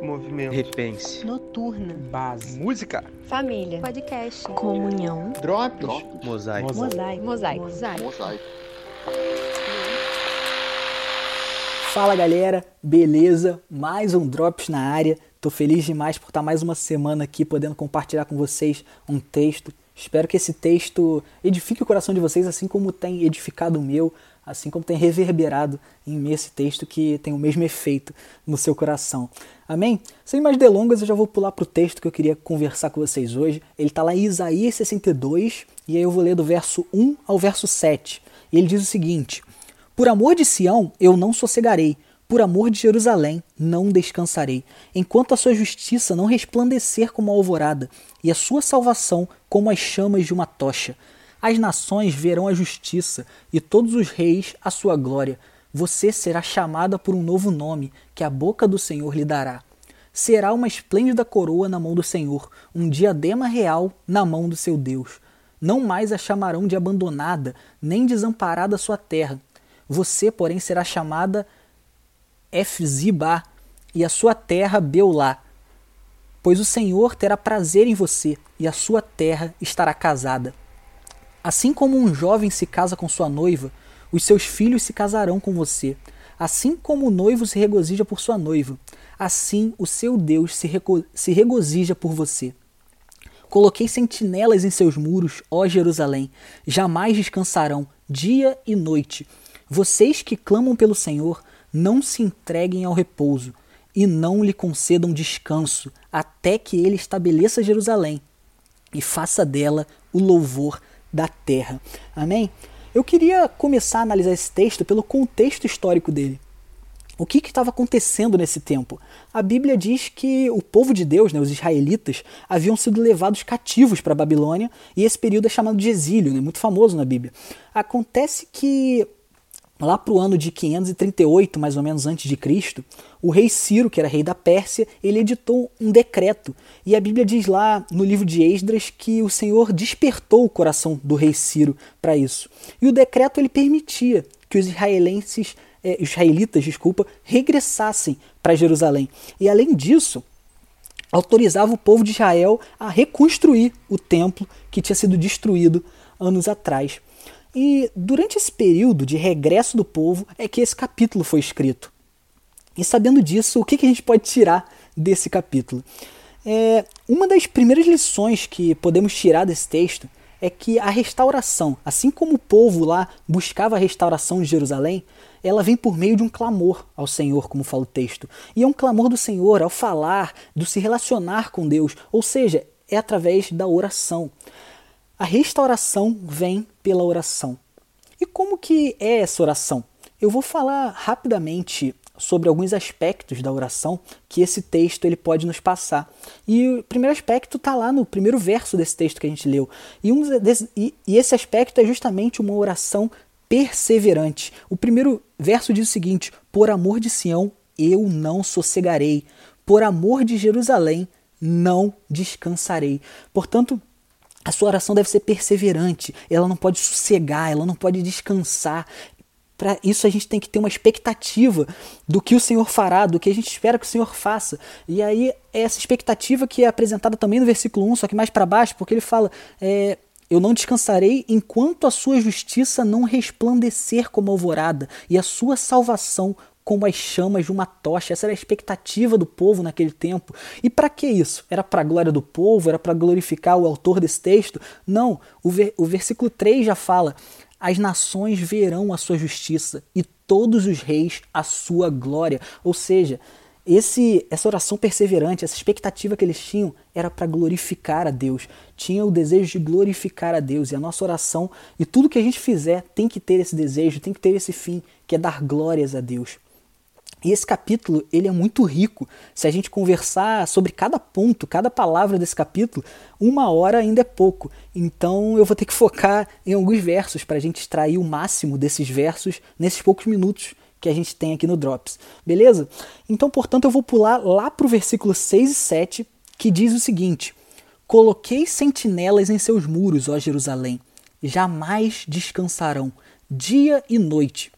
Movimento. Repense. Noturna. Base. Música. Família. Podcast. Comunhão. Drops. Mosaico. Mosaico. Mosaico. Mosaico. Fala galera, beleza? Mais um Drops na área. Tô feliz demais por estar mais uma semana aqui podendo compartilhar com vocês um texto. Espero que esse texto edifique o coração de vocês, assim como tem edificado o meu, assim como tem reverberado em mim esse texto que tem o mesmo efeito no seu coração. Amém? Sem mais delongas, eu já vou pular para o texto que eu queria conversar com vocês hoje. Ele está lá em Isaías 62, e aí eu vou ler do verso 1 ao verso 7. E ele diz o seguinte: Por amor de Sião eu não sossegarei, por amor de Jerusalém não descansarei, enquanto a sua justiça não resplandecer como a alvorada, e a sua salvação como as chamas de uma tocha. As nações verão a justiça, e todos os reis a sua glória. Você será chamada por um novo nome, que a boca do Senhor lhe dará. Será uma esplêndida coroa na mão do Senhor, um diadema real na mão do seu Deus. Não mais a chamarão de abandonada, nem desamparada sua terra. Você, porém, será chamada Efzibá, e a sua terra Beulá. Pois o Senhor terá prazer em você, e a sua terra estará casada. Assim como um jovem se casa com sua noiva, os seus filhos se casarão com você. Assim como o noivo se regozija por sua noiva, assim o seu Deus se, rego se regozija por você. Coloquei sentinelas em seus muros, ó Jerusalém, jamais descansarão, dia e noite. Vocês que clamam pelo Senhor, não se entreguem ao repouso e não lhe concedam descanso, até que ele estabeleça Jerusalém e faça dela o louvor da terra. Amém? Eu queria começar a analisar esse texto pelo contexto histórico dele. O que estava acontecendo nesse tempo? A Bíblia diz que o povo de Deus, né, os israelitas, haviam sido levados cativos para a Babilônia e esse período é chamado de exílio, né, muito famoso na Bíblia. Acontece que lá para o ano de 538, mais ou menos antes de Cristo, o rei Ciro, que era rei da Pérsia, ele editou um decreto. E a Bíblia diz lá no livro de Esdras que o Senhor despertou o coração do rei Ciro para isso. E o decreto ele permitia que os israelenses, eh, israelitas, desculpa, regressassem para Jerusalém. E além disso, autorizava o povo de Israel a reconstruir o templo que tinha sido destruído anos atrás. E durante esse período de regresso do povo é que esse capítulo foi escrito. E sabendo disso, o que, a gente pode tirar desse capítulo? É, uma das primeiras lições que podemos tirar desse texto é que a restauração, assim como o povo lá buscava a restauração de Jerusalém, ela vem por meio de um clamor ao Senhor, como fala o texto. E é um clamor do Senhor ao falar, do se relacionar com Deus, ou seja, é através da oração. A restauração vem pela oração. E como que é essa oração? Eu vou falar rapidamente sobre alguns aspectos da oração que esse texto ele pode nos passar. E o primeiro aspecto está lá no primeiro verso desse texto que a gente leu. E, um e, e esse aspecto é justamente uma oração perseverante. O primeiro verso diz o seguinte: Por amor de Sião eu não sossegarei, por amor de Jerusalém não descansarei. Portanto, a sua oração deve ser perseverante, ela não pode sossegar, ela não pode descansar. Para isso a gente tem que ter uma expectativa do que o Senhor fará, do que a gente espera que o Senhor faça. E aí é essa expectativa que é apresentada também no versículo 1, só que mais para baixo, porque ele fala: é, Eu não descansarei enquanto a sua justiça não resplandecer como alvorada e a sua salvação como as chamas de uma tocha. Essa era a expectativa do povo naquele tempo. E para que isso? Era para a glória do povo? Era para glorificar o autor desse texto? Não. O, ver, o versículo 3 já fala: As nações verão a sua justiça e todos os reis a sua glória. Ou seja, esse, essa oração perseverante, essa expectativa que eles tinham era para glorificar a Deus. Tinha o desejo de glorificar a Deus. E a nossa oração e tudo que a gente fizer tem que ter esse desejo, tem que ter esse fim, que é dar glórias a Deus. E esse capítulo ele é muito rico. Se a gente conversar sobre cada ponto, cada palavra desse capítulo, uma hora ainda é pouco. Então eu vou ter que focar em alguns versos para a gente extrair o máximo desses versos nesses poucos minutos que a gente tem aqui no Drops. Beleza? Então, portanto, eu vou pular lá para o versículo 6 e 7, que diz o seguinte: Coloquei sentinelas em seus muros, ó Jerusalém, jamais descansarão, dia e noite.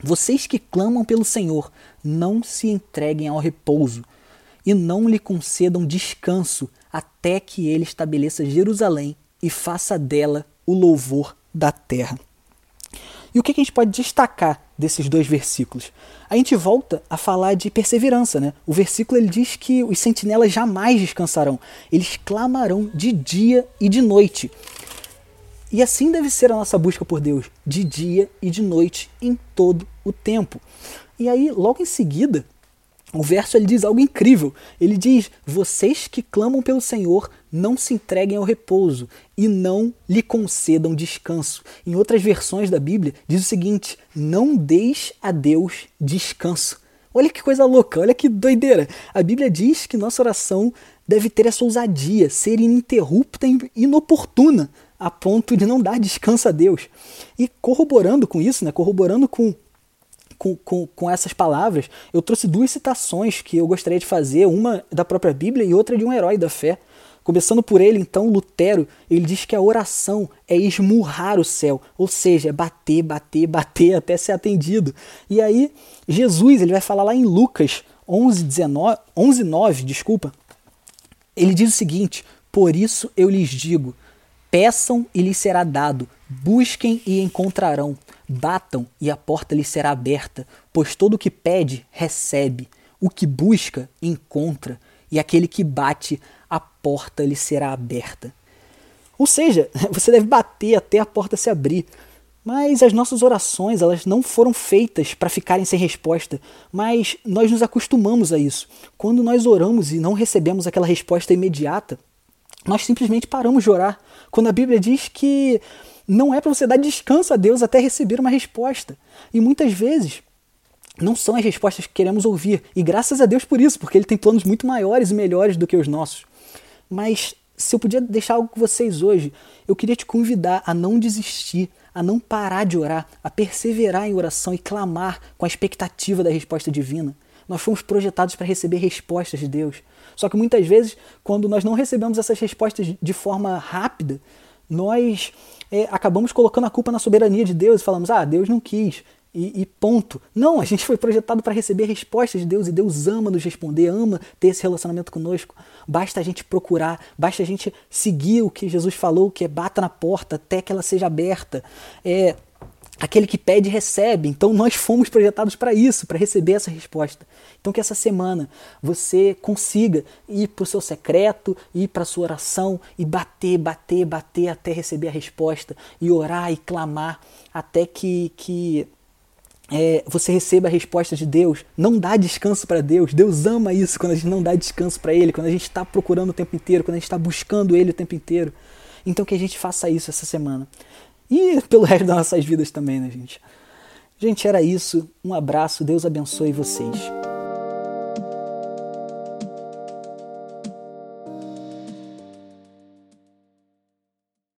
Vocês que clamam pelo Senhor, não se entreguem ao repouso e não lhe concedam descanso até que ele estabeleça Jerusalém e faça dela o louvor da terra. E o que a gente pode destacar desses dois versículos? A gente volta a falar de perseverança, né? O versículo ele diz que os sentinelas jamais descansarão, eles clamarão de dia e de noite. E assim deve ser a nossa busca por Deus, de dia e de noite, em todo o tempo. E aí, logo em seguida, o verso ele diz algo incrível. Ele diz: Vocês que clamam pelo Senhor, não se entreguem ao repouso e não lhe concedam descanso. Em outras versões da Bíblia, diz o seguinte: Não deis a Deus descanso. Olha que coisa louca, olha que doideira. A Bíblia diz que nossa oração deve ter essa ousadia, ser ininterrupta e inoportuna, a ponto de não dar descanso a Deus. E corroborando com isso, né, corroborando com com, com, com essas palavras, eu trouxe duas citações que eu gostaria de fazer, uma da própria Bíblia e outra de um herói da fé. Começando por ele, então, Lutero, ele diz que a oração é esmurrar o céu, ou seja, é bater, bater, bater até ser atendido. E aí, Jesus, ele vai falar lá em Lucas 11, 19, 11 9, desculpa, ele diz o seguinte: Por isso eu lhes digo, peçam e lhes será dado, busquem e encontrarão, Batam e a porta lhe será aberta, pois todo o que pede, recebe, o que busca, encontra, e aquele que bate, a porta lhe será aberta. Ou seja, você deve bater até a porta se abrir. Mas as nossas orações, elas não foram feitas para ficarem sem resposta, mas nós nos acostumamos a isso. Quando nós oramos e não recebemos aquela resposta imediata, nós simplesmente paramos de orar. Quando a Bíblia diz que não é para você dar descanso a Deus até receber uma resposta. E muitas vezes não são as respostas que queremos ouvir. E graças a Deus por isso, porque Ele tem planos muito maiores e melhores do que os nossos. Mas se eu podia deixar algo com vocês hoje, eu queria te convidar a não desistir, a não parar de orar, a perseverar em oração e clamar com a expectativa da resposta divina. Nós fomos projetados para receber respostas de Deus. Só que muitas vezes, quando nós não recebemos essas respostas de forma rápida, nós é, acabamos colocando a culpa na soberania de Deus e falamos, ah, Deus não quis. E, e ponto. Não, a gente foi projetado para receber respostas de Deus e Deus ama nos responder, ama ter esse relacionamento conosco. Basta a gente procurar, basta a gente seguir o que Jesus falou, que é bata na porta até que ela seja aberta. É, aquele que pede recebe. Então nós fomos projetados para isso, para receber essa resposta. Então que essa semana você consiga ir para o seu secreto, ir para a sua oração e bater, bater, bater até receber a resposta e orar e clamar até que, que é, você receba a resposta de Deus. Não dá descanso para Deus. Deus ama isso quando a gente não dá descanso para Ele, quando a gente está procurando o tempo inteiro, quando a gente está buscando Ele o tempo inteiro. Então que a gente faça isso essa semana. E pelo resto das nossas vidas também, né, gente? Gente, era isso. Um abraço. Deus abençoe vocês.